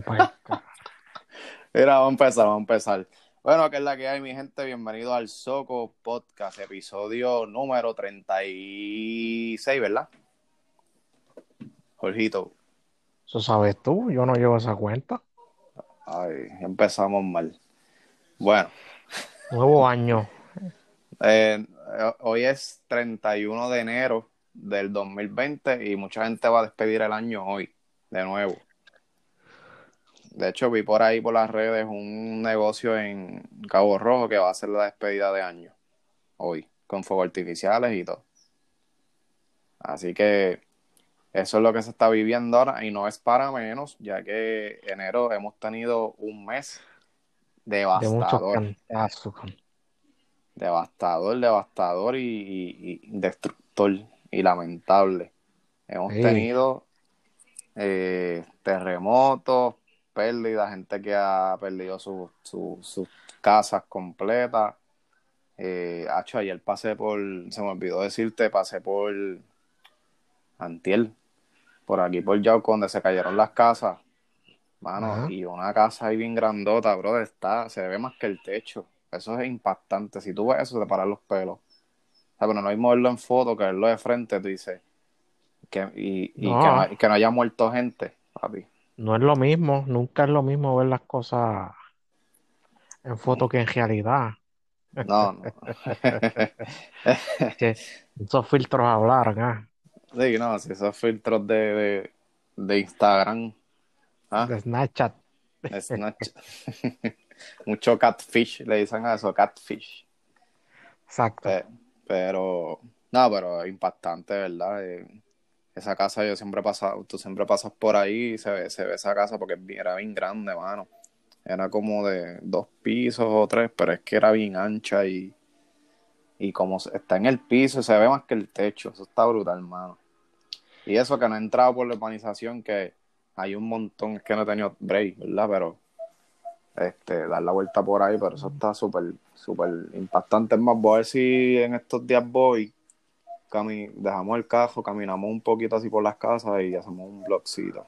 Pa' Mira, vamos a empezar, vamos a empezar. Bueno, que es la que hay, mi gente. Bienvenido al Soco Podcast, episodio número 36, ¿verdad? Jorgito. Eso sabes tú, yo no llevo esa cuenta. Ay, empezamos mal. Bueno, Nuevo año. eh, hoy es 31 de enero del 2020 y mucha gente va a despedir el año hoy, de nuevo. De hecho, vi por ahí por las redes un negocio en Cabo Rojo que va a hacer la despedida de año hoy, con fuegos artificiales y todo. Así que eso es lo que se está viviendo ahora y no es para menos, ya que enero hemos tenido un mes De devastador, devastador, devastador y, y- y destructor y lamentable. Hemos Sí. tenido eh, terremotos, pérdidas, gente que ha perdido su- su- sus casas completas. Eh, hacho, ayer pasé por, se me olvidó decirte, pasé por Antiel, por aquí por Yauco, donde se cayeron las casas. Mano, Ajá. y una casa ahí bien grandota, bro, está, se ve más que el techo. Eso es impactante. Si tú ves eso, te paran los pelos. O sea, pero no hay verlo en foto, que verlo de frente, tú dices. Que, y y No. que, no, hay- que no haya muerto gente, papi. No es lo mismo, nunca es lo mismo ver las cosas en foto que en realidad. No, no. Esos filtros hablaran, ah, Sí, no, si esos filtros de, de, de Instagram, ¿ah? de Snapchat. Snapchat. Mucho catfish, le dicen a eso, catfish. Exacto. Pe- Pero, no, pero impactante, ¿verdad? Eh, esa casa yo siempre he pasado, tú siempre pasas por ahí y se ve, se ve esa casa porque era bien grande, mano. Era como de dos pisos o tres, pero es que era bien ancha y, y como está en el piso, se ve más que el techo. Eso está brutal, mano. Y eso que no he entrado por la urbanización, que hay un montón, es que no he tenido break, ¿verdad? Pero este, dar la vuelta por ahí, pero eso está súper, súper impactante. Es más, voy a ver si en estos días voy, cami- dejamos el carro, caminamos un poquito así por las casas y hacemos un blogcito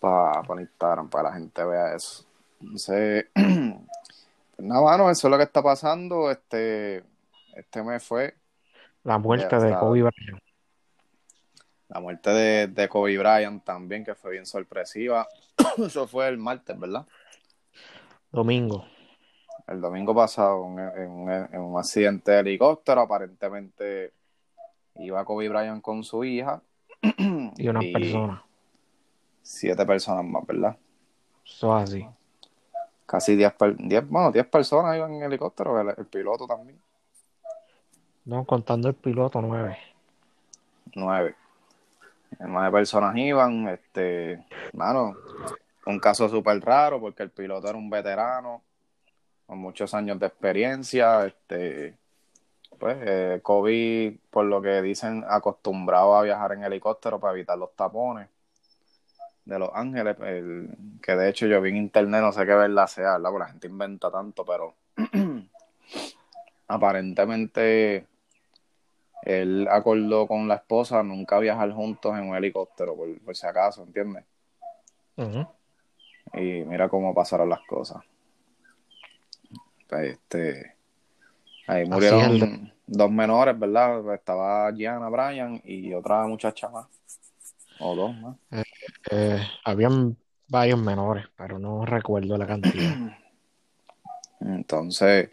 para Instagram, para que la gente vea eso. Entonces, pues nada, mano, eso es lo que está pasando. Este, este mes fue La muerte de. Kobe Bryant. la muerte de, de Kobe Bryant también, que fue bien sorpresiva. eso fue el martes, ¿verdad? Domingo. El domingo pasado, en, en en un accidente de helicóptero, aparentemente iba Kobe Bryant con su hija Y una Y- persona. siete personas más, ¿verdad? Eso es así. Casi 10, per- 10, bueno, 10 personas iban en helicóptero, el, el piloto también, No, contando el piloto, nueve. nueve. Nueve personas iban, este, mano, un caso súper raro porque el piloto era un veterano con muchos años de experiencia, este, pues eh, Kobe, por lo que dicen, acostumbrado a viajar en helicóptero para evitar los tapones de Los Ángeles, el- que de hecho yo vi en internet, no sé qué verdad sea, ¿verdad? Porque la gente inventa tanto, pero aparentemente él acordó con la esposa nunca viajar juntos en un helicóptero, por, por si acaso, ¿entiendes? Y mira cómo pasaron las cosas. Pues, Este, ahí murieron es dos menores, ¿verdad? Estaba Gianna Bryan y otra muchacha más. O dos más. Eh, habían varios menores, pero no recuerdo la cantidad. Entonces,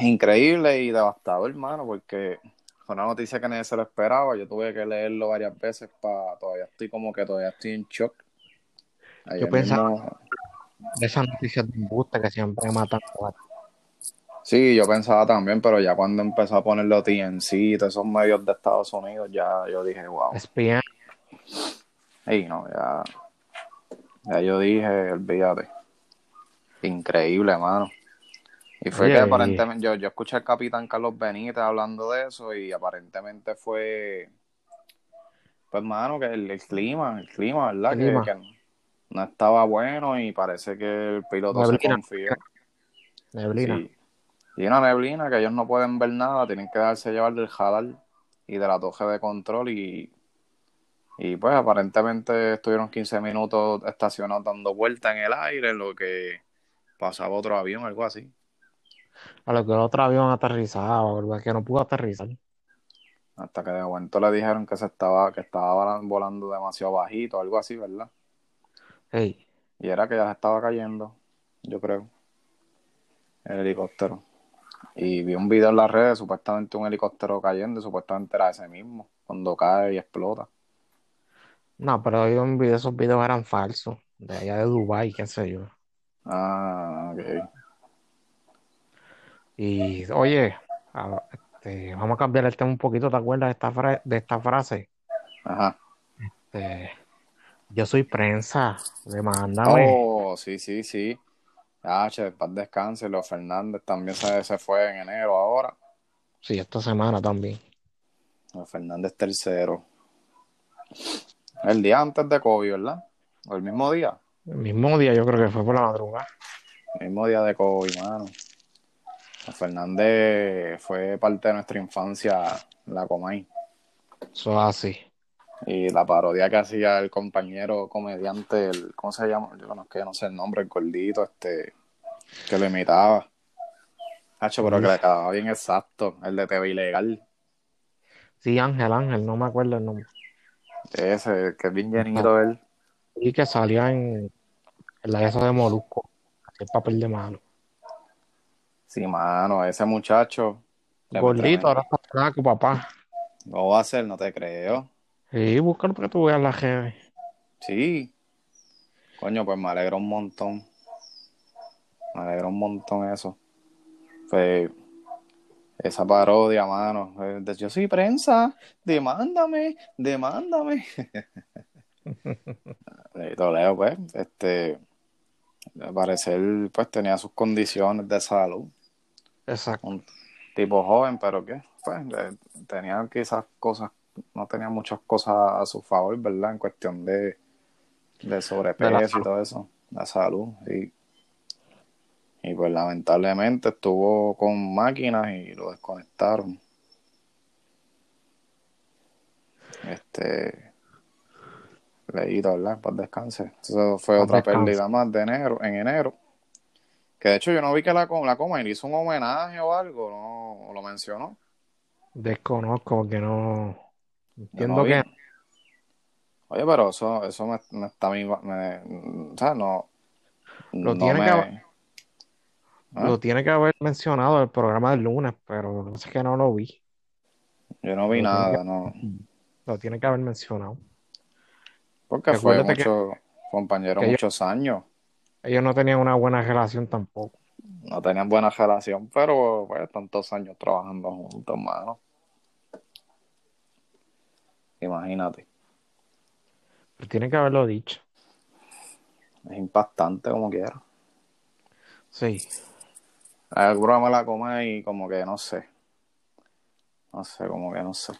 increíble y devastador, hermano, porque fue una noticia que nadie se lo esperaba. Yo tuve que leerlo varias veces para todavía estoy como que todavía estoy en shock. Ayer pensaba- mismo- De esas noticias de embuste que siempre matan. Sí, yo pensaba también, pero ya cuando empezó a ponerlo TNC y todos esos medios de Estados Unidos, ya yo dije, wow. ESPN, Ey, no, ya, ya yo dije, olvídate. Increíble, mano. Y fue que y- aparentemente, yo, yo escuché al capitán Carlos Benítez hablando de eso y aparentemente fue, pues, mano, que el, el clima, el clima, ¿verdad? El Que- clima. Que, no estaba bueno y parece que el piloto se confió. neblina. Sí. Y una neblina que ellos no pueden ver nada, tienen que darse llevar del radar y de la torre de control y Y pues aparentemente estuvieron 15 minutos estacionados dando vueltas en el aire, en lo que pasaba otro avión, algo así. A lo que el otro avión aterrizaba, ¿verdad? Que no pudo aterrizar. Hasta que de momento le dijeron que se estaba, que estaba volando demasiado bajito, algo así, ¿verdad? Hey, Y era que ya se estaba cayendo, yo creo, el helicóptero. Y vi un video en las redes, supuestamente un helicóptero cayendo, y supuestamente era ese mismo, cuando cae y explota. no, pero yo video- esos videos eran falsos, de allá de Dubái, qué sé yo. Ah, ok. Y oye, a- este, vamos a cambiar el tema un poquito, ¿te acuerdas de esta, fra- de esta frase? Ajá. Este, yo soy prensa, demándame. Oh, sí, sí, sí. Ah, che, paz descanse. Leo Fernández también se, se fue en enero ahora. Sí, esta semana también. Leo Fernández tercero. El día antes de COVID, ¿verdad? O el mismo día. El mismo día yo creo que fue por la madrugada. El mismo día de COVID, mano. Fernández fue parte de nuestra infancia, la Comay. Eso es así. Y la parodia que hacía el compañero comediante, el, ¿cómo se llama? Yo yo no sé el nombre, el gordito, este, que lo imitaba. Hacho, pero que le quedaba bien exacto, el de TV Ilegal. Sí, Ángel, Ángel, no me acuerdo el nombre. Ese, que es bien llenito él. Y que salía en, en la esa de Molusco, hacía el papel de malo. Sí, mano, ese muchacho. Gordito, ahora está flaco, papá. No va a ser, no te creo. Sí, búscalo para que tú veas la redes. Sí. Coño, pues me alegro un montón. Me alegro un montón eso. Pues, esa parodia, mano. yo soy prensa, demándame, demándame. Toledo, pues, este, al parecer, pues tenía sus condiciones de salud. Exacto. Un tipo joven, pero que, pues, eh, tenía quizás cosas, no tenía muchas cosas a su favor, ¿verdad? En cuestión de, de sobrepeso y todo eso, la salud, sí. Y pues lamentablemente estuvo con máquinas y lo desconectaron. Este, leído, ¿verdad? Para descanse. Eso fue otra descanse. pérdida más de enero, en enero. Que de hecho yo no vi que la, la coma hizo un homenaje o algo, no lo mencionó. Desconozco porque no. Entiendo no que Oye, pero eso, eso me, me está a mí, me- o sea, no, Lo no tiene me, que haber- ¿Ah? lo tiene que haber mencionado el programa del lunes, pero pasa es que no lo vi. yo no vi Lo nada, que- no, Lo tiene que haber mencionado. porque fue Recuérdate que- mucho, compañero muchos años, Ellos no tenían una buena relación tampoco. no tenían buena relación, pero pues tantos años trabajando juntos, mano. Imagínate, Pero tiene que haberlo dicho. es impactante como quiera. Sí. El programa la come y como que no sé. No sé, como que no sé.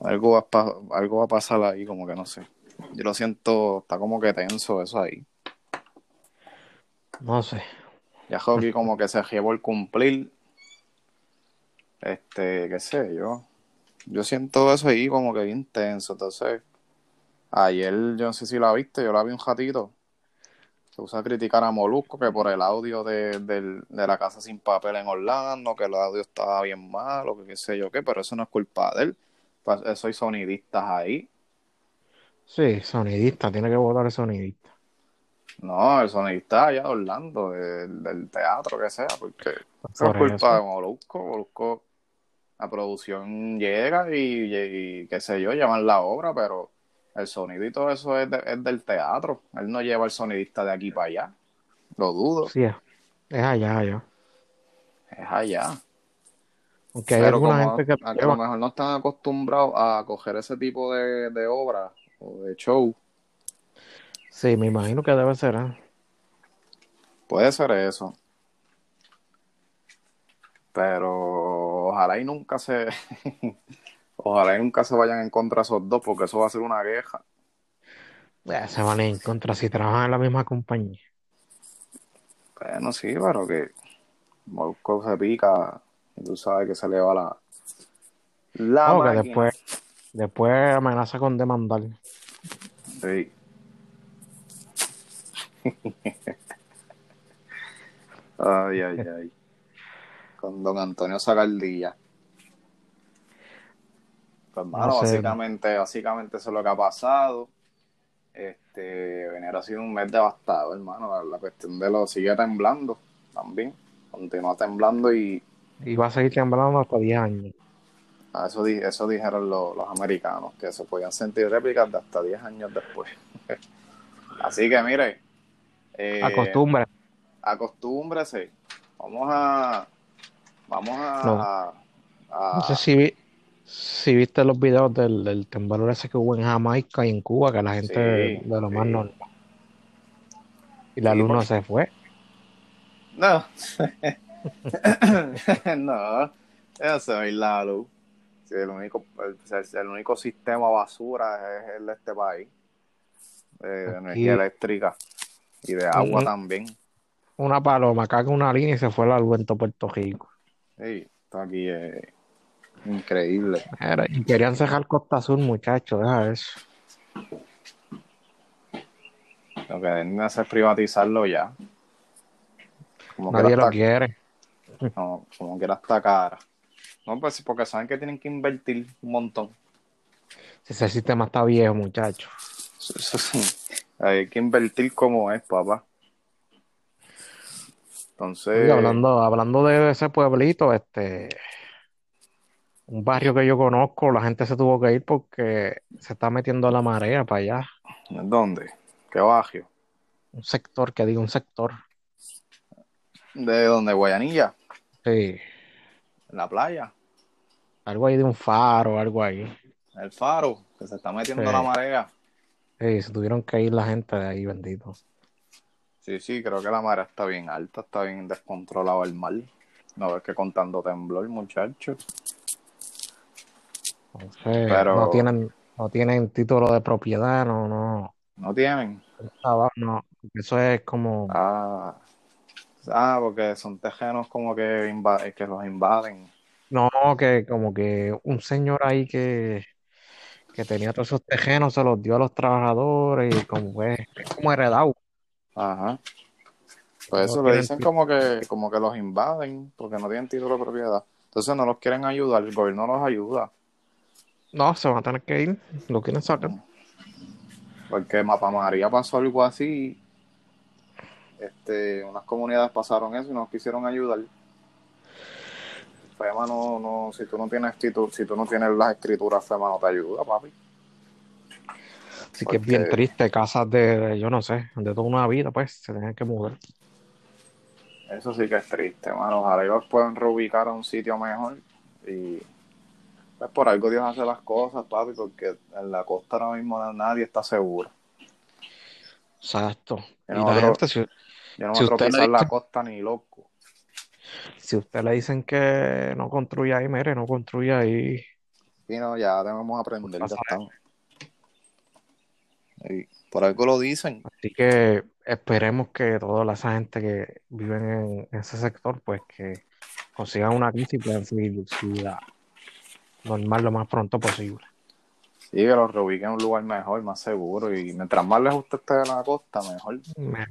Algo va, a algo va a pasar ahí, como que no sé. Yo lo siento, está como que tenso eso ahí. No sé. Ya Hockey como que se llevó el cumplir. Este, qué sé yo. Yo siento eso ahí como que bien tenso. Entonces, ayer, yo no sé si la viste, yo la vi un ratito. Se usa a criticar a Molusco que por el audio de, del- de la casa sin papel en Orlando, que el audio estaba bien malo, que qué sé yo qué, pero eso no es culpa de él. Pues eso hay sonidistas ahí. Sí, sonidista, tiene que votar el sonidista. No, el sonidista allá de Orlando, de- del teatro, que sea, porque eso es Por culpa eso. de Molusco. Molusco, la producción llega y, y, qué sé yo, llevan la obra, pero el sonido y todo eso es, de- es del teatro. Él no lleva el sonidista de aquí para allá. Lo dudo. Sí, es, allá, allá. Es allá. Aunque hay Pero alguna como gente que a, lo a lo mejor no están acostumbrados a coger ese tipo de, de obra o de show. Sí, me imagino que debe ser. ¿eh? Puede ser eso. Pero ojalá y nunca se ojalá y nunca se vayan en contra esos dos, porque eso va a ser una queja. Eh, se van en contra si trabajan en la misma compañía. Bueno, sí, pero que Molusco se pica y tú sabes que se le va la la No, que después, Después amenaza con demandar. Sí. ay, ay, ay. Con don Antonio Sacardilla. Pues, hermano, No sé. básicamente, básicamente eso es lo que ha pasado. Este, enero ha sido un mes devastado, hermano. La, la cuestión de lo sigue temblando también. Continúa temblando y Y va a seguir temblando hasta 10 años. a eso, di- eso dijeron lo- los americanos, que se podían sentir réplicas de hasta 10 años después. Así que mire, eh, Acostumbre. acostúmbrese. Vamos a. Vamos a. No. a- a- No sé si, vi- si viste los videos del, del temblor ese que hubo en Jamaica y en Cuba, que la gente Sí, de lo más normal. Y la Sí, porque- se fue. No. no. Eso es la luz. Sí, el, único, el, el único sistema basura es el de este país. De, energía eléctrica y de agua también. Una paloma caga una línea y se fue la luz en todo Puerto Rico. Sí, esto aquí es increíble. Era- y querían cerrar Costa Sur, muchachos, deja eso. Lo que deben hacer es privatizarlo ya. Como Nadie lo quiere. no, como que era hasta cara. No, pues porque saben que tienen que invertir un montón. Si ese sistema está viejo, muchachos. Hay que invertir como es, papá. Entonces, Oye, hablando, hablando de ese pueblito, este, un barrio que yo conozco, la gente se tuvo que ir porque se está metiendo la marea para allá. ¿dónde? ¿Qué barrio? Un sector, que diga un sector. ¿De dónde? Guayanilla, Sí, en la playa, algo ahí de un faro, algo ahí. el faro, que se está metiendo Sí. la marea. Sí, se tuvieron que ir la gente de ahí, bendito. Sí, sí, creo que la marea está bien alta, está bien descontrolado el mar. No ves que contando temblor, muchachos. Entonces, Pero- no tienen, no tienen título de propiedad, no, no, ¿No tienen? no. Eso es como, Ah, ah porque son tejenos como que, que los invaden. no, que como que un señor ahí que, que tenía todos esos tejenos se los dio a los trabajadores y como pues, es como heredado. Ajá. Pues eso le dicen como que, como que los invaden porque no tienen título de propiedad. Entonces no los quieren ayudar, el gobierno los ayuda. No, se van a tener que ir, lo quieren sacar. Porque Mapa María pasó algo así. Este, unas comunidades pasaron eso y nos quisieron ayudar. FEMA no, no, si tú no tienes título, si tú no tienes las escrituras, FEMA no te ayuda, papi. Así que es bien triste, casas de, yo no sé, de toda una vida, pues, se tienen que mudar. Eso sí que es triste, mano. Ojalá y los puedan reubicar a un sitio mejor. Y pues por algo Dios hace las cosas, papi, porque en la costa ahora mismo nadie está seguro. Exacto. Y Yo no la me atrevo- gente, si, Yo no Si usted le la costa ni loco. si usted le dicen que no construya ahí, mire, no construya ahí. Y no, ya debemos aprender, ya Pasa estamos. Y por algo lo dicen. Así que esperemos que toda esa gente que vive en, en ese sector, pues que consigan una casa y puedan seguir su vida normal lo más pronto posible. Sí, que los reubiquen en un lugar mejor, más seguro. Y mientras más lejos usted esté de la costa, mejor. Me-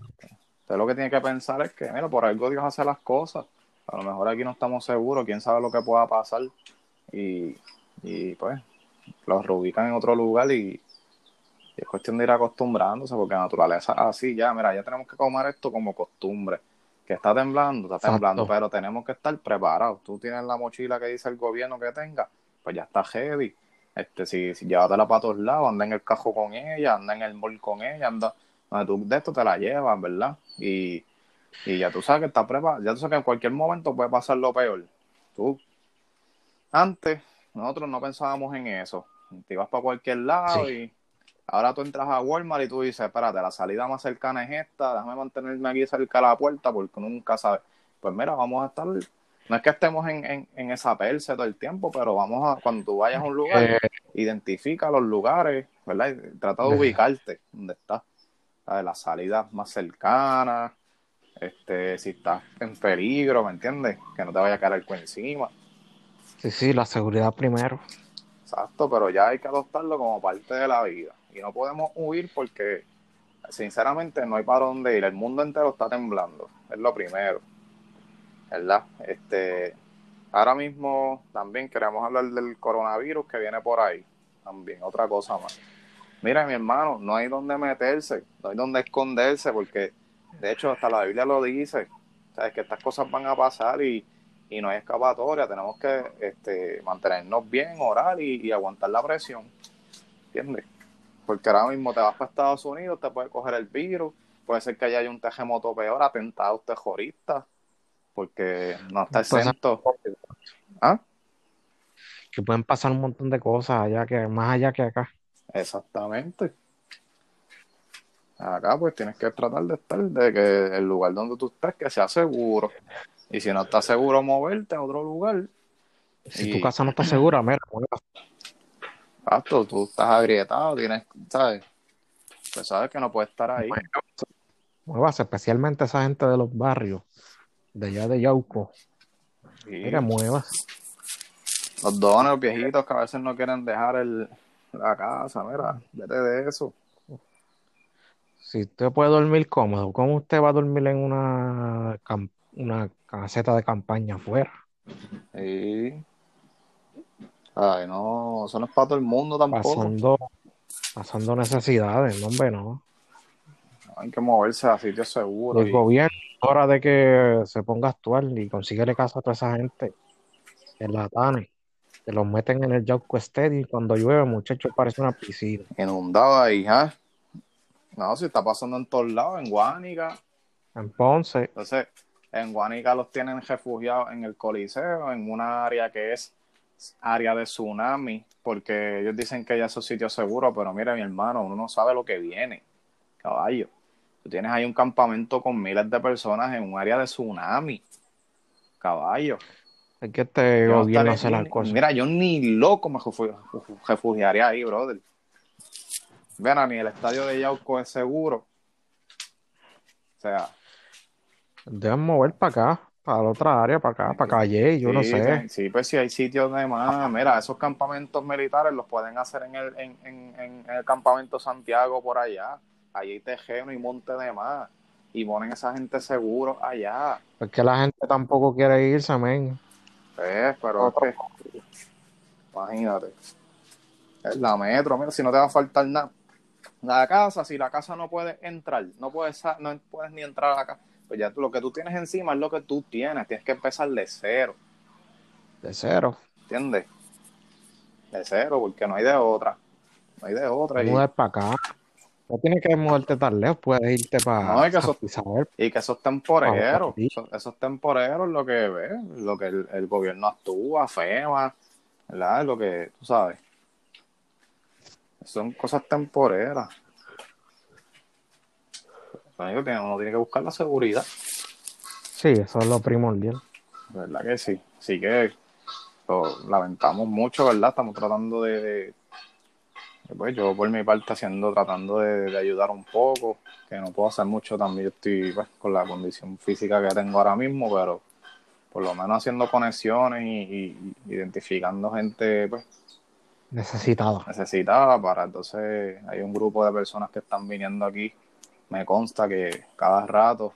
Usted lo que tiene que pensar es que, mira, por algo Dios hace las cosas. A lo mejor aquí no estamos seguros, quién sabe lo que pueda pasar. Y, y pues, los reubican en otro lugar y, y es cuestión de ir acostumbrándose, porque la naturaleza así, ya, mira, ya tenemos que comer esto como costumbre. Que está temblando, está Exacto. temblando, pero tenemos que estar preparados. Tú tienes la mochila que dice el gobierno que tenga, pues ya está heavy. Este, si, si llévatela para todos lados, anda en el cajo con ella, anda en el mall con ella, anda donde tú de esto te la llevas, ¿verdad? Y, y ya tú sabes que está preparado, ya tú sabes que en cualquier momento puede pasar lo peor. Tú, antes, nosotros no pensábamos en eso. Te ibas para cualquier lado Sí. y ahora tú entras a Walmart y tú dices, espérate, la salida más cercana es esta, déjame mantenerme aquí cerca de la puerta porque nunca sabe. Pues mira, vamos a estar, no es que estemos en, en, en esa perse todo el tiempo, pero vamos a, cuando tú vayas a un lugar, Eh, identifica los lugares, ¿verdad? Y trata de Ajá. ubicarte donde estás. ¿sabes? Las salidas más cercanas, este, si estás en peligro, ¿me entiendes? Que no te vaya a caer el cuento encima. sí, sí, la seguridad primero. Exacto, pero ya hay que adoptarlo como parte de la vida. Y no podemos huir porque, sinceramente, no hay para dónde ir. El mundo entero está temblando. Es lo primero. ¿Verdad? Este, ahora mismo también queremos hablar del coronavirus que viene por ahí. También, otra cosa más. Mira, mi hermano, no hay donde meterse, no hay donde esconderse, porque de hecho hasta la Biblia lo dice. Sabes que estas cosas van a pasar y, y no hay escapatoria. Tenemos que este, mantenernos bien, orar y, aguantar la presión. ¿Entiendes? Porque ahora mismo te vas para Estados Unidos, te puede coger el virus, puede ser que haya un terremoto peor, atentado terrorista, porque no está exento. ¿Ah? Que pueden pasar un montón de cosas allá que más allá que acá. Exactamente. Acá pues tienes que tratar de estar de que el lugar donde tú estés que sea seguro. Y si no estás seguro moverte a otro lugar. Si tu casa no está segura, mira, Exacto, tú estás agrietado, tienes, ¿sabes? Pues sabes que no puedes estar ahí. Muevas, especialmente esa gente de los barrios, de allá de Yauco. Mira, muevas. Los dones, los viejitos que a veces no quieren dejar el, la casa, mira, vete de eso. Si usted puede dormir cómodo, ¿cómo usted va a dormir en una, una caseta de campaña afuera? Sí. Ay, no, eso no es para todo el mundo tampoco. Pasando, pasando necesidades, no, hombre, no. Hay que moverse a sitios seguros. El gobierno, hora de que se ponga a actuar y consigue casa a toda esa gente en la TANE que los meten en el Yauco Stadium y cuando llueve, muchachos, parece una piscina. Inundado ahí, ¿ah? No, si está pasando en todos lados, en Guánica. En Ponce. Entonces, en Guánica los tienen refugiados en el Coliseo, en una área que es área de tsunami, porque ellos dicen que ya es un sitio seguro, pero mira, mi hermano, uno no sabe lo que viene, caballo. Tú tienes ahí un campamento con miles de personas en un área de tsunami, caballo. Es que este gobierno hace las cosas. Mira, yo ni loco me refugiaría ahí, brother. Vean, ni el estadio de Yauco es seguro. O sea. Deben mover para acá, para la otra área, para acá, para Calle, yo no sé. Sí, pues si hay sitios de más. Mira, esos campamentos militares los pueden hacer en el, en, en, en el campamento Santiago por allá. Allí hay tejeno y monte de más. Y ponen esa gente seguro allá. Es que la gente tampoco quiere irse, amén. Pues, pero imagínate. Es la metro, mira, si no te va a faltar nada. La casa, si la casa no puede entrar, no puedes, no puedes ni entrar a la casa, pues ya tú, lo que tú tienes encima es lo que tú tienes, tienes que empezar de cero. De cero. ¿Entiendes? De cero, porque no hay de otra. No hay de otra. Y... para acá. No tienes que moverte tan lejos, puedes irte para no, y que eso, y que esos temporeros, esos, temporeros lo que ve, lo que el, gobierno actúa, FEMA, ¿verdad? Lo que tú sabes. Son cosas temporeras. Uno tiene que buscar la seguridad. Sí, eso es lo primordial. ¿Verdad que sí? Así que lo lamentamos mucho, ¿verdad? Estamos tratando de pues yo por mi parte haciendo, tratando de, ayudar un poco, que no puedo hacer mucho también, yo estoy pues, con la condición física que tengo ahora mismo, pero por lo menos haciendo conexiones y, identificando gente pues necesitada. Necesitada para entonces hay un grupo de personas que están viniendo aquí, me consta que cada rato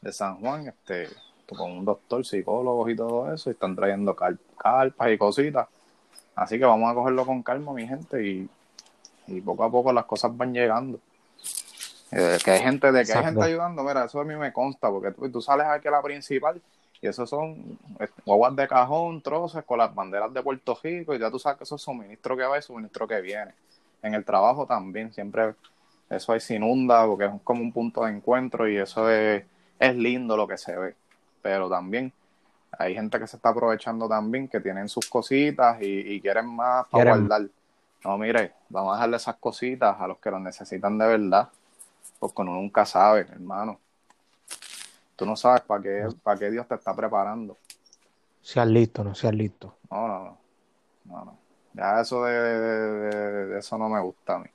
de San Juan, este, con un doctor, psicólogos y todo eso, y están trayendo carpas y cositas. Así que vamos a cogerlo con calma, mi gente, y y poco a poco las cosas van llegando. Eh, que hay gente de que hay gente ayudando, mira, eso a mí me consta, porque tú, sales aquí a la principal y esos son guaguas de cajón, troces con las banderas de Puerto Rico y ya tú sabes que eso es suministro que va y suministro que viene. En el trabajo también, siempre eso ahí se inunda porque es como un punto de encuentro y eso es, es lindo lo que se ve. Pero también hay gente que se está aprovechando también, que tienen sus cositas y, quieren más para guardar. No, mire, vamos a dejarle esas cositas a los que lo necesitan de verdad, porque uno nunca sabe, hermano. Tú no sabes para qué, para qué Dios te está preparando. Seas listo, no seas listo. No, no, no. no, Ya eso de, eso no me gusta a mí.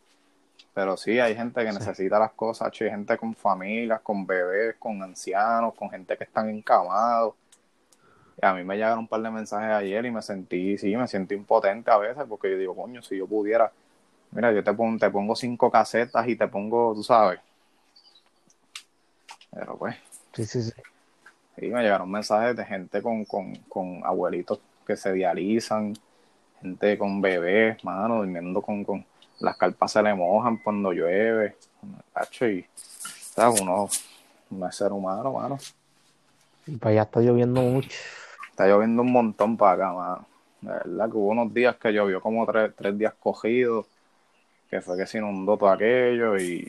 Pero sí, hay gente que necesita las cosas, hay gente con familias, con bebés, con ancianos, con gente que están encamados. Y a mí me llegaron un par de mensajes ayer y me sentí, sí, me sentí impotente a veces porque yo digo, coño, si yo pudiera, mira, yo te pongo, te pongo cinco casetas y te pongo, tú sabes. Pero pues, Sí, sí, sí. sí, me llegaron mensajes de gente con, con, con abuelitos que se dializan, gente con bebés, mano, durmiendo con, con las carpas se le mojan cuando llueve. Tacho, y ¿sabes? uno no es ser humano, mano. Y para allá está lloviendo mucho. Está lloviendo un montón para acá, mano. De verdad que hubo unos días que llovió como tres, tres días cogidos, que fue que se inundó todo aquello y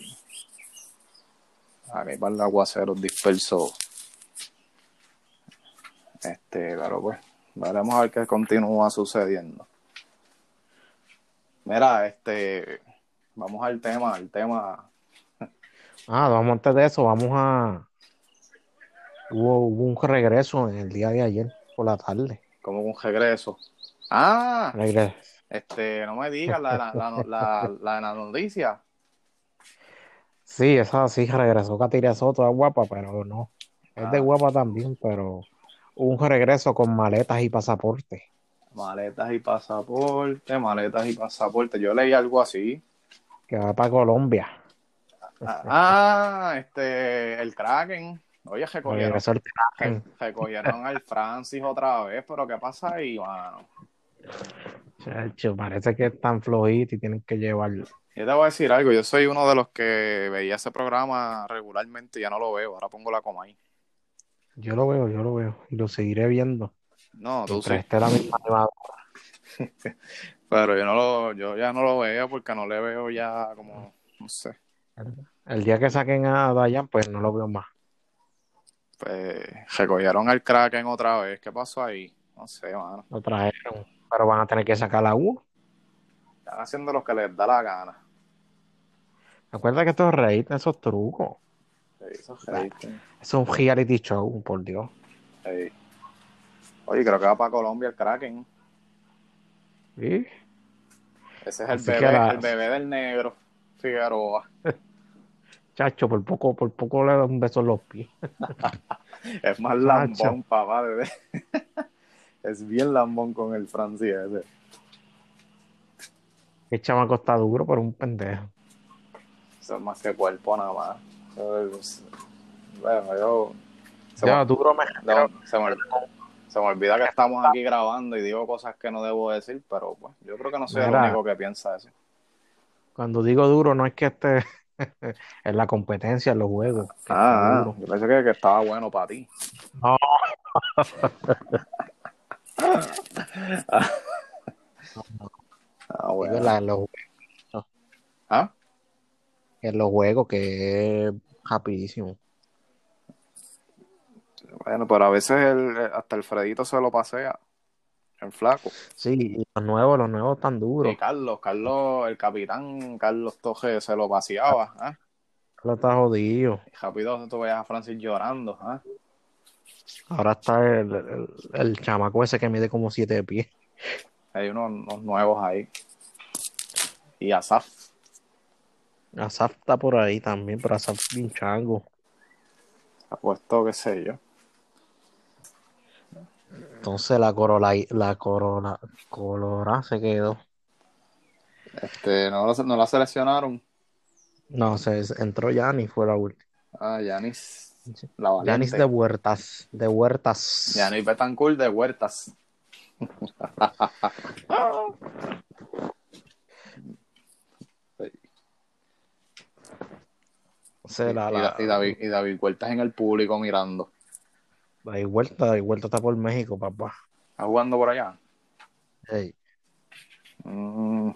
aquí para el aguacero disperso. Este, pero pues, veremos a ver qué continúa sucediendo. Mira, este, vamos al tema, al tema. Ah, vamos antes de eso, vamos a. Hubo, hubo un regreso en el día de ayer por la tarde. como un regreso. Ah, Regreso. este, no me digas la, la, la, la, la, noticia. Sí, esa sí regresó Katiria Soto, es guapa, pero no. Es de Ah. guapa también, pero hubo un regreso con maletas y pasaporte. Maletas y pasaporte, maletas y pasaporte. Yo leí algo así. Que va para Colombia. Ah, este, el Kraken. Oye, recogieron, Regresó el recogieron al Francis otra vez, pero ¿qué pasa ahí, mano? Chacho, parece que están flojitos y tienen que llevarlo. Yo te voy a decir algo, yo soy uno de los que veía ese programa regularmente y ya no lo veo, ahora pongo la coma ahí. Yo lo veo, yo lo veo. Y lo seguiré viendo. No, tú sí, esté la misma animadora. pero yo no lo, yo ya no lo veo porque no le veo ya como, no sé, El día que saquen a Dayan, pues no lo veo más. pues recogieron al Kraken otra vez, ¿qué pasó ahí? No sé, mano, Lo trajeron. Pero van a tener que sacar la U. están haciendo lo que les da la gana. Recuerda que estos reír esos trucos. Sí, eso es rating. Es un reality show, por Dios. Sí. Oye, creo que va para Colombia el Kraken. ¿Sí? Ese es el bebé, la- el bebé del negro, Figueroa. Chacho, por poco, por poco le da un beso en los pies. Es más lambón, papá, bebé. Es bien lambón con el Francis ese. El chamaco está duro, pero un pendejo. Eso es más que cuerpo nada más. Bueno, yo... Se, Ya, me, duro me no, se, me, se me olvida que estamos aquí grabando y digo cosas que no debo decir, pero pues yo creo que no soy el único que piensa eso. Cuando digo duro, no es que esté en la competencia, en los juegos. que Ah, duro. yo pensé que, que estaba bueno para ti. No. Ah, Digo, bueno. la- en, los, ¿Ah? en los juegos, que es rapidísimo. Bueno, pero a veces el, hasta el Fredito se lo pasea. El flaco. Sí, y los nuevos, los nuevos están duros. Y Carlos, Carlos, el capitán Carlos Toje se lo paseaba. ¿ah? Lo está jodido. Y rápido tú veías a Francis llorando. ¿ah? Ahora está el, el, el chamaco ese que mide como siete pies. Hay unos, unos nuevos ahí. Y Asaf. Asaf está por ahí también, pero Asaf es bien chango. Ha puesto, qué sé yo. Entonces la corola, la corola, colora se quedó. Este, no, no la seleccionaron. No, se entró Yanis, fue la última. Ah, Yanis. La valiente. Yanis de Huertas, de Huertas. Yanis Betancourt de Huertas. Entonces, la, y David, y David Huertas en el público mirando. La Huerta, la Huerta está por México, papá. ¿Está jugando por allá? Ey, Mm,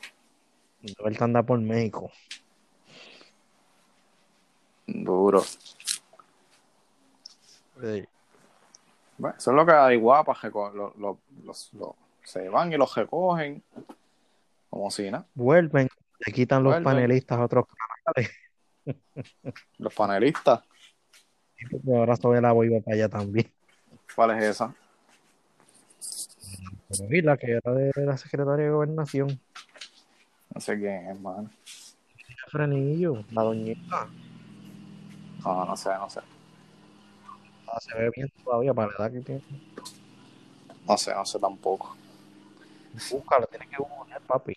Huerta anda por México. duro. Ey. Bueno, eso es lo que hay guapas, lo- lo- los, los- se van y los recogen como si nada. Vuelven, le quitan los panelistas a otros canales. Los panelistas, ahora sobre la voy para allá también. ¿Cuál es esa? Pero y la que era de la secretaria de gobernación, No sé quién es, man. Frenillo, la doñita. No, no sé, no sé. Ah, Se ve bien todavía para la edad que tiene. No sé, no sé tampoco. Búscalo, tienes que buscar, papi.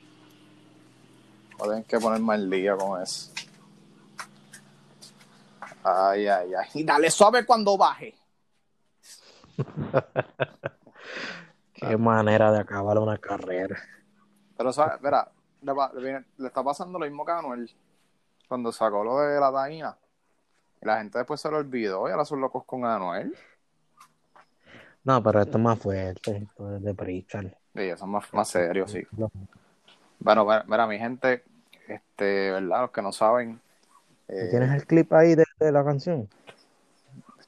No tienes que ponerme al día con eso. Ay, ay, ay. Y dale suave cuando baje. Qué manera de acabar una carrera. Pero, ¿sabes? Espera, le, está pasando lo mismo que a Anuel cuando sacó lo de la taína. Y la gente después se lo olvidó y ahora son locos con Anuel. No, pero esto es más fuerte, esto es de Pritchard. Sí, eso es más, más serio, sí. Bueno, mira, mira, mi gente, este, ¿verdad? Los que no saben, eh, ¿Tienes el clip ahí de, de la canción?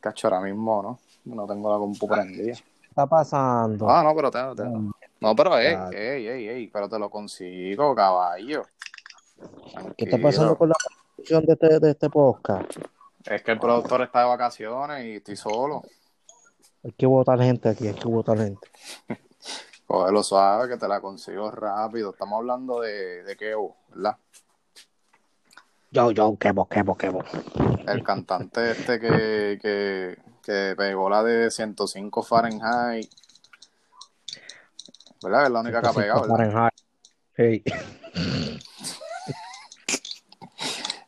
cacho, ahora mismo, ¿no? No tengo la compu prendida. ¿Qué está pasando? Ah, no, pero te, te- No, pero, ey, ey, ey, ey, pero te lo consigo, caballo. ¿Qué está pasando con la producción de este, de este podcast? Es que el productor está de vacaciones y estoy solo. Hay que votar gente aquí, hay que votar gente. Cógelo suave, que te la consigo rápido. Estamos hablando de, de Kevo, ¿verdad? Yo, yo, quebo, quebo, quebo. El cantante este que, que, que pegó la de 105 Fahrenheit. ¿Verdad? Es la única que ha pegado, ¿verdad? Fahrenheit. Hey.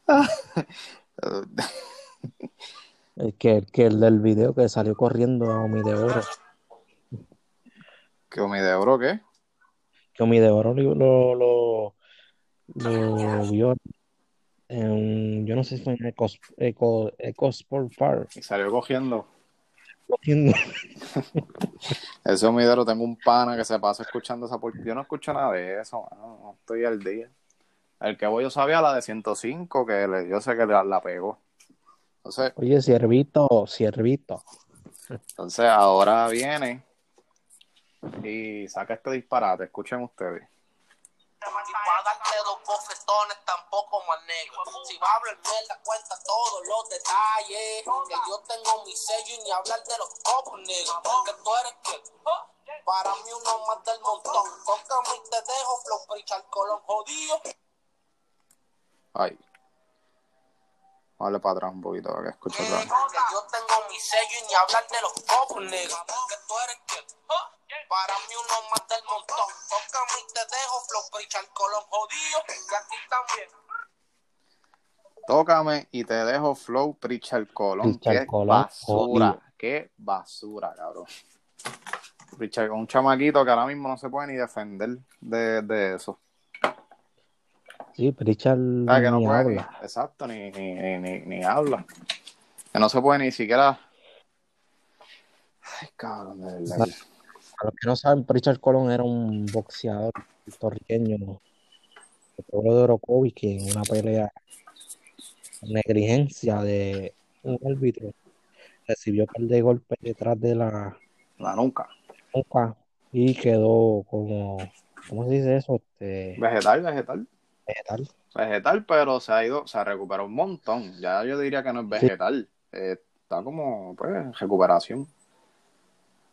El que, el que el del video que salió corriendo a Omi de Oro. ¿Que mi de oro qué? Que Omi de Oro lo, lo, lo, lo vio en, yo no sé si fue en Eco, Eco, EcoSport Park. Y salió cogiendo. Cogiendo. Ese homidero, tengo un pana que se pasa escuchando esa por... Yo no escucho nada de eso, mano, no estoy al día. El que voy yo sabía la de 105, que le- yo sé que la, la pegó. Entonces, Oye, Ciervito, Ciervito. entonces ahora viene y saca este disparate, escuchen ustedes. Dos bofetones más negro. Si va a hablar mierda, cuenta todos los detalles. Que yo tengo mi sello y ni hablar de los copos negros. Que tú eres que para mí uno más del montón. Tócame y te dejo flow, Richard Colón jodido. Ay. Vale para atrás un poquito para que escuche Que otra vez. yo tengo mi sello y ni hablar de los copos negros. Que tú eres que para mí uno más del montón. Tócame y te dejo flow, Richard Colón jodido. Que aquí también. Tócame y te dejo flow Pritchard Colón. Pritchard Qué Colón, basura, jodido. qué basura, cabrón. Pritchard, un chamaquito que ahora mismo no se puede ni defender de, de eso. Sí, Pritchard Ah, que no ni puede habla. exacto, ni, ni, ni, ni, ni habla. Que no se puede ni siquiera. Ay, cabrón, de verdad. Para los que no saben, Richard Colón era un boxeador puertorriqueño de pueblo de Orocovis que en una pelea negligencia de un árbitro recibió un par de golpes detrás de la La nunca. nuca y quedó como, ¿cómo se dice eso? Este, Vegetal, vegetal. vegetal. Vegetal, pero se ha ido, se recuperado un montón. Ya yo diría que no es vegetal. Eh, está como, pues, recuperación. O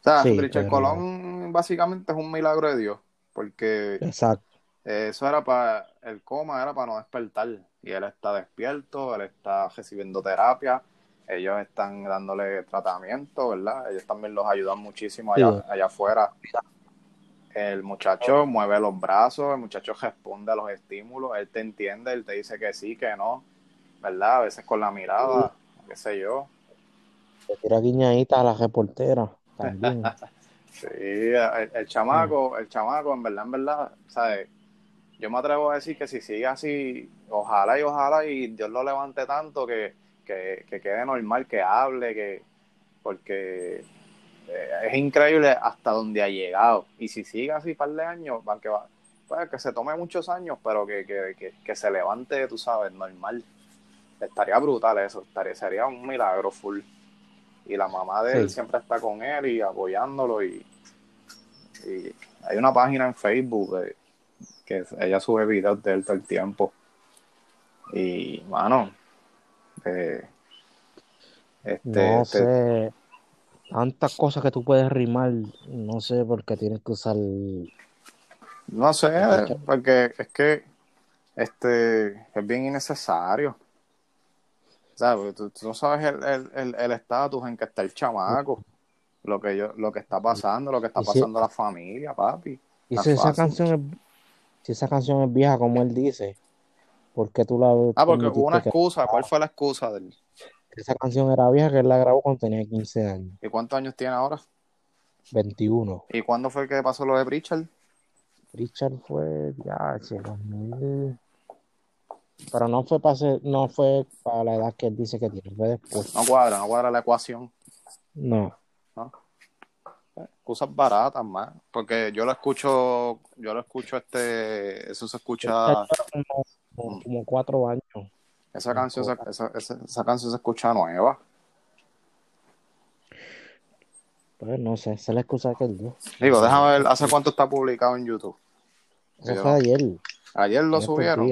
sea, Sí, pero- Colón básicamente es un milagro de Dios. Porque Exacto. eso era para, el coma era para no despertar. Y él está despierto, él está recibiendo terapia. Ellos están dándole tratamiento, ¿verdad? Ellos también los ayudan muchísimo allá, Sí. allá afuera. El muchacho mueve los brazos, el muchacho responde a los estímulos, él te entiende, él te dice que sí, que no, ¿verdad? A veces con la mirada, qué sé yo. Le tira guiñadita a la reportera también. Sí, el, el chamaco, el chamaco, en verdad, en verdad, ¿sabes? Yo me atrevo a decir que si sigue así, ojalá y ojalá y Dios lo levante tanto que, que, que quede normal, que hable, que porque eh, es increíble hasta donde ha llegado. Y si sigue así un par de años, va, pues, que se tome muchos años, pero que, que, que, que se levante, tú sabes, normal. Estaría brutal eso, estaría, sería un milagro full. Y la mamá de él Sí. siempre está con él y apoyándolo. Y, y hay una página en Facebook de- que ella sube videos de él todo el tiempo. Y, mano, eh, este, No este- sé, tantas cosas que tú puedes rimar, no sé por qué tienes que usar. No sé, porque es que este es bien innecesario. ¿Sabes? Porque tú, tú no sabes el el- el- el estatus en que está el chamaco. lo que yo, lo que está pasando, lo que está si- pasando a la familia, papi. Y si es esa canción es, si esa canción es vieja, como él dice, ¿por qué tú la Ah, porque hubo una que excusa. ¿Cuál fue la excusa de él? esa canción era vieja que él la grabó cuando tenía 15 años, ¿Y cuántos años tiene ahora? 21? ¿Y cuándo fue que pasó lo de Pritchard? Richard fue ya, che, 2000. Pero no fue para ser- no fue para la edad que él dice que tiene, fue después. No cuadra, no cuadra la ecuación. No, Excusas baratas más. Porque yo lo escucho, yo lo escucho este, eso se escucha, como, como, cuatro años. esa canción, se- esa, esa, esa canción se escucha nueva. Pues no sé, esa es la excusa que él dio. Digo, déjame ver, ¿hace cuánto está publicado en YouTube? Eso Yo- ayer. Ayer lo subieron.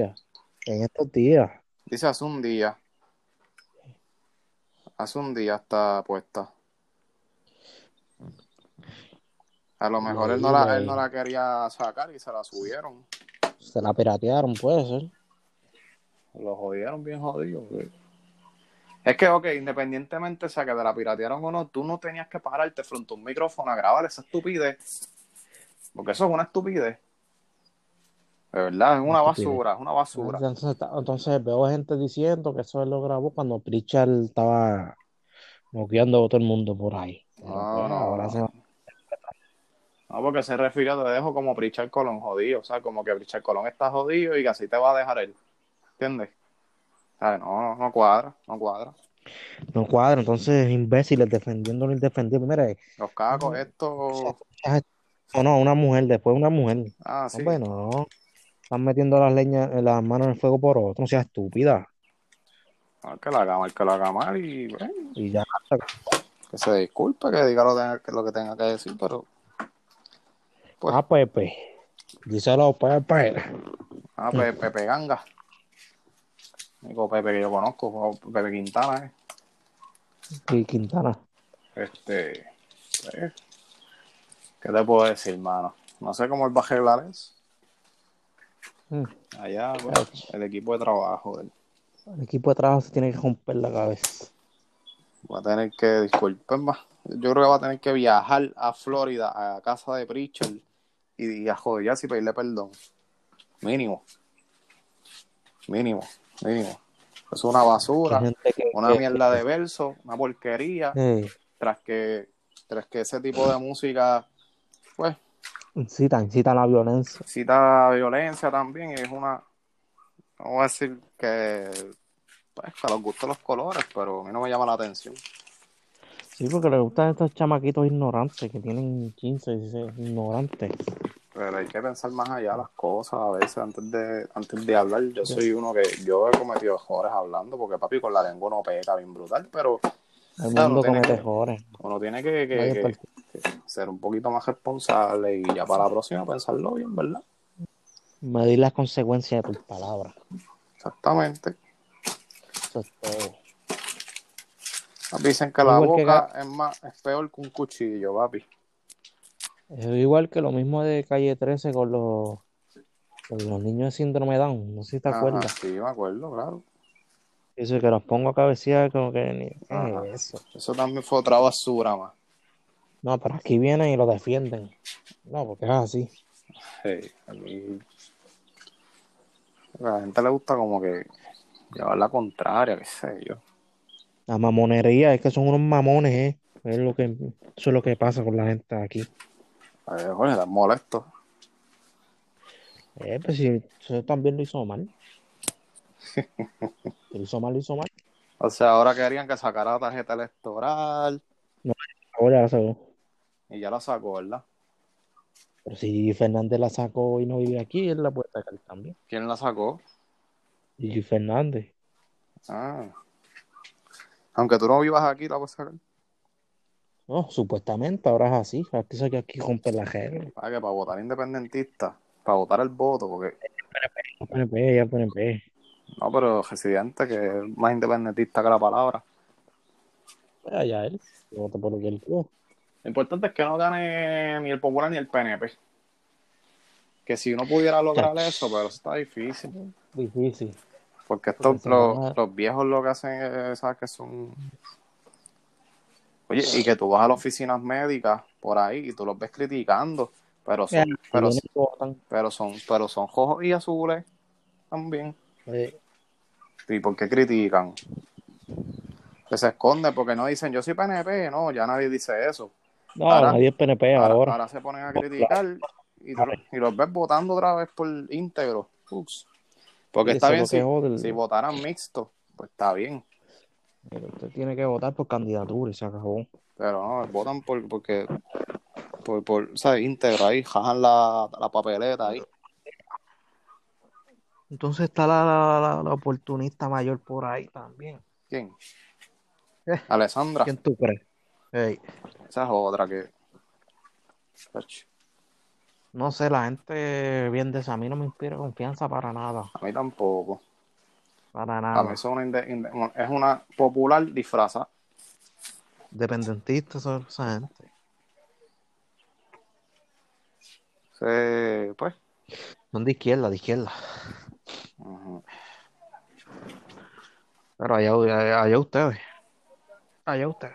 En estos días. Dice hace un día. Hace un día está puesta. A lo mejor él no, la, él no la quería sacar y se la subieron. Se la piratearon, puede ser. Lo jodieron bien jodido. güey. Es que, ok, independientemente, o sea, que te la piratearon o no, tú no tenías que pararte frente a un micrófono a grabar esa estupidez. Porque eso es una estupidez. De verdad, es una Estupidez. basura, es una basura. Entonces, entonces veo gente diciendo que eso él lo grabó cuando Pritchard estaba moqueando a todo el mundo por ahí. No, no, ahora no. se va- No, porque se refirió, te dejo como Pritchard Colón jodido, o sea, como que Pritchard Colón está jodido y que así te va a dejar él. ¿Entiendes? O sea, no, no, no cuadra, no cuadra. no cuadra, entonces imbéciles defendiendo lo indefendible. Mira, Los cacos, No. estos. o no, una mujer, después una mujer. Ah, sí. Hombre, no. Están metiendo las leñas, las manos en el fuego por otro, no seas estúpida. El que lo haga mal, que lo haga mal y bueno, Y ya, que se disculpe, que diga lo, tenga- que, lo que tenga que decir, pero. Pues, ah, Pepe. Díselo, Pepe. ah, Pepe, Pepe Ganga. Único Pepe que yo conozco, Pepe Quintana, ¿eh? Y Quintana. Este. pues, ¿Qué te puedo decir, mano? No sé cómo él va a arreglar eso. Mm. Allá, pues, el equipo de trabajo él. El equipo de trabajo se tiene que romper la cabeza. Va a tener que, disculpen más, yo creo que va a tener que viajar a Florida, a casa de Pritchard, y, a joderse y pedirle perdón. Mínimo. Mínimo, mínimo. Es una basura, que- una mierda de verso, una porquería, tras que, tras que ese tipo de música, pues, incita, incita a la violencia. cita violencia también, y es una, voy a decir que, pues, que los gustos los colores, pero a mí no me llama la atención. Sí, porque le gustan estos chamaquitos ignorantes que tienen 15, 16, ignorantes. Pero hay que pensar más allá las cosas a veces antes de antes de hablar. Yo soy uno que yo he cometido errores hablando porque papi con la lengua no pega bien brutal, pero El Claro, mundo tiene comete errores. uno tiene que, que- Vaya que- que ser un poquito más responsable y ya para la próxima pensarlo bien, ¿verdad? Medir las consecuencias de tus palabras. Exactamente. Eso es todo. Dicen que la que boca es más es peor que un cuchillo, papi. Es igual que lo mismo de calle 13 con los, con los niños de síndrome Down. No sé si te Ajá, acuerdas. sí, me acuerdo, claro. Eso que los pongo a cabecear, como que ni ¿qué Ajá. es eso. Eso también fue otra basura más. No, pero aquí vienen y lo defienden. No, porque es así. Sí, a mí- a la gente le gusta como que llevar la contraria, qué sé yo. La mamonería, es que son unos mamones, ¿eh? Es lo que, eso es lo que pasa con la gente aquí. A ver, joder, estás molesto. Eh, pues si eso también lo hizo mal. Lo hizo mal, lo hizo mal. O sea, ahora querían que sacara la tarjeta electoral Ahora la sacó. y ya la sacó, ¿verdad? Pero si Fernández la sacó y no vive aquí, él la puede sacar también. ¿Quién la sacó? Gigi Fernández. Ah. Aunque tú no vivas aquí, la puedes sacar. No, supuestamente ahora es así. Aquí que aquí rompe la regla. Para que para votar independentista, para votar el voto, porque Ya PNP, ya PNP. no, pero residente que es más independentista que la palabra. Pues allá él. Yo voto por lo que él quiera. Lo importante es que no gane ni el Popular ni el PNP. Que si uno pudiera lograr eso, pero eso está difícil. Difícil. Porque estos, los, los viejos lo que hacen es, ¿sabes? Que son, Oye, y que tú vas a las oficinas médicas por ahí y tú los ves criticando, pero son, pero, pero son, pero son rojos y azules también. Eh, ¿Y por qué critican? Que se esconden porque no dicen yo soy PNP, no, ya nadie dice eso. No, Ahora- nadie es PNP Ahora, ahora. ahora se ponen a criticar y, tú- y los ves votando otra vez por íntegro. Ups. Porque está bien si, jode el- si votaran mixto, pues está bien. Pero usted tiene que votar por candidatura y se acabó. Pero no, votan por, porque, por, por, ¿sabes? Íntegro ahí, jajan la, la papeleta ahí. Entonces está la, la, la- la oportunista mayor por ahí también. ¿Quién? Eh. Alessandra. ¿Quién tú crees? Ey, Esa es otra que. Ach, no sé, la gente bien de esa, a mí no me inspira confianza para nada. A mí tampoco. Para A nada. mí es una, inde- inde- es una popular disfraza. Dependentistas son esa gente. Se- pues. Son de izquierda, de izquierda. Pero allá, allá, allá ustedes. Allá ustedes.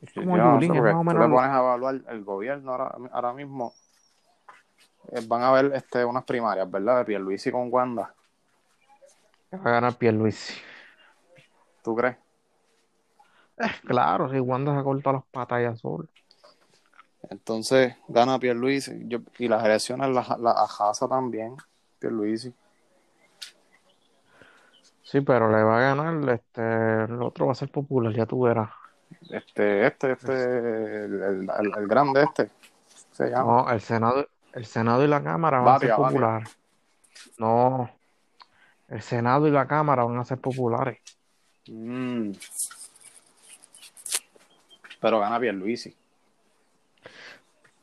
Yo como no sé, Yulín, es porque más o tú le pones a evaluar el gobierno ahora, ahora mismo. eh, van a haber este, unas primarias, ¿verdad? De Pierluisi con Wanda. va a ganar Pierluisi. ¿Tú crees? Eh, claro, si Wanda se corta las patas ya solo. Entonces gana Pierluisi. Yo, y las elecciones las la ajasa también. Pierluisi. Sí, pero le va a ganar, este, el otro va a ser popular, ya tú verás. Este, este, este, el, el- grande este. Se llama. No, el Senado, el Senado y la Cámara van a ser Batia. populares. No, el Senado y la Cámara van a ser populares. Mm. Pero gana Pierluisi.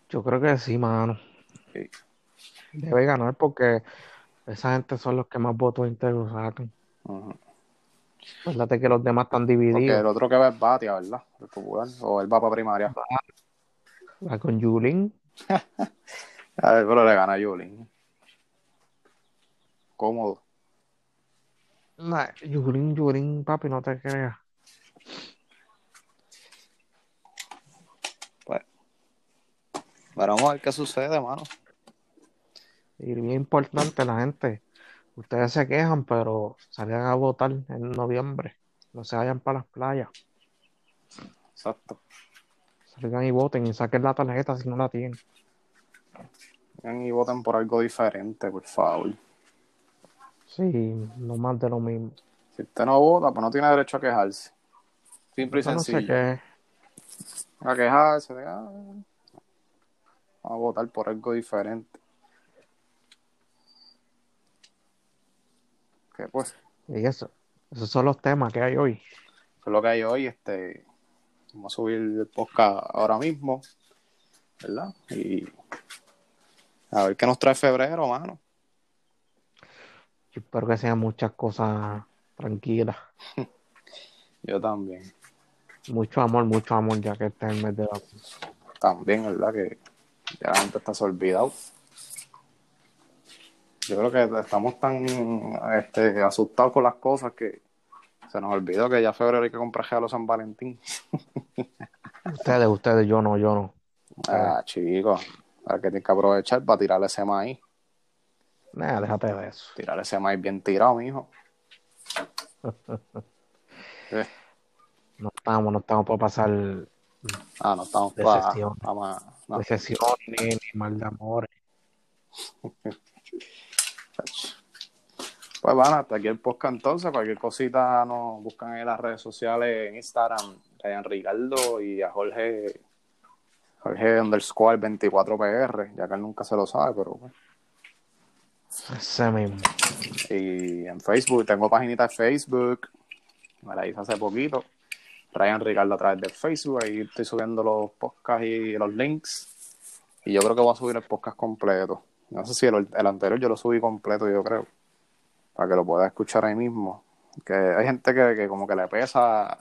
Yo creo que sí, mano. Sí. Debe ganar porque esa gente son los que más votos íntegros sacan. Ujú. Acuérdate que los demás están Porque divididos. el otro que va es Batia, ¿verdad? El popular. O él va para primaria. La con Yulín, A ver, pero le gana a Yulín. Cómodo. nah, Yulín, Yulín, papi, no te creas. Pues. Pero vamos a ver qué sucede, mano. Y bien importante la gente. Ustedes se quejan, pero salgan a votar en noviembre. No se vayan para las playas. Exacto. Salgan y voten y saquen la tarjeta si no la tienen. Vengan y voten por algo diferente, por favor. Sí, no más de lo mismo. Si usted no vota, pues no tiene derecho a quejarse. Simple y Yo no sé sencillo. qué. A quejarse de, ah, a votar por algo diferente. Que pues, Y eso. Esos son los temas que hay hoy. eso es lo que hay hoy. Este, vamos a subir el podcast ahora mismo, ¿verdad? Y a ver qué nos trae febrero, mano. Yo espero que sean muchas cosas tranquilas. Yo también. Mucho amor, mucho amor, ya que este es el mes de la... También, ¿verdad? Que ya la gente está olvidado. Yo creo que estamos tan este, asustados con las cosas que se nos olvidó que ya febrero hay que comprar regalos San Valentín. Ustedes, ustedes, yo no, yo no. Ah, chicos, hay que tienen que aprovechar para tirarle ese maíz. Nah, déjate de eso. Tirarle ese maíz bien tirado, mijo. No estamos, no estamos para pasar Ah, no estamos para. Vamos a- no, ni mal de amores. Pues bueno, hasta aquí el podcast entonces. Cualquier cosita nos buscan en las redes sociales, en Instagram, Ryan Ricardo y a Jorge, Jorge underscore 24PR, ya que él nunca se lo sabe, pero bueno. Ese mismo. Y en Facebook, tengo paginita de Facebook, me la hice hace poquito. Ryan Ricardo a través de Facebook, ahí estoy subiendo los podcasts y los links. Y yo creo que voy a subir el podcast completo. No sé si el, el anterior yo lo subí completo, yo creo. Para que lo puedas escuchar ahí mismo. Que hay gente que, que como que le pesa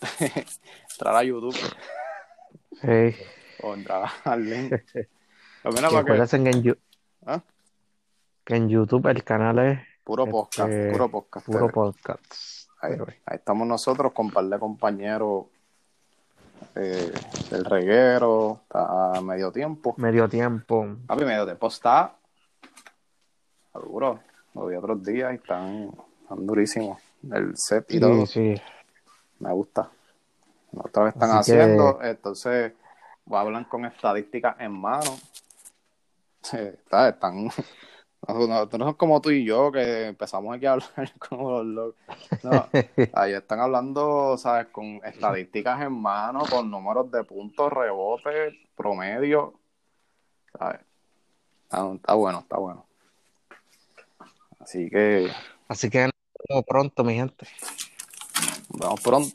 entrar a YouTube Sí. o entrar al link. Lo menos Y para que en, ¿Ah? que en YouTube el canal es puro podcast, este, puro podcast. puro podcast. ahí, Pero- ahí estamos nosotros con un par de compañeros eh, del reguero, está a medio tiempo. Medio tiempo. Papi, medio tiempo está duro. Lo vi otros días y están, están durísimos. El set y Sí, todo. sí. Me gusta. Otra vez están Así que- haciendo, entonces hablan con estadísticas en mano. Está- están, no- no son como tú y yo que empezamos aquí a hablar como los locos. No, ahí están hablando, ¿sabes? Con estadísticas en mano, con números de puntos, rebotes, promedio. ¿sabes? Está, está bueno, está bueno. Así que Así que nos vemos pronto, mi gente. nos vemos pronto.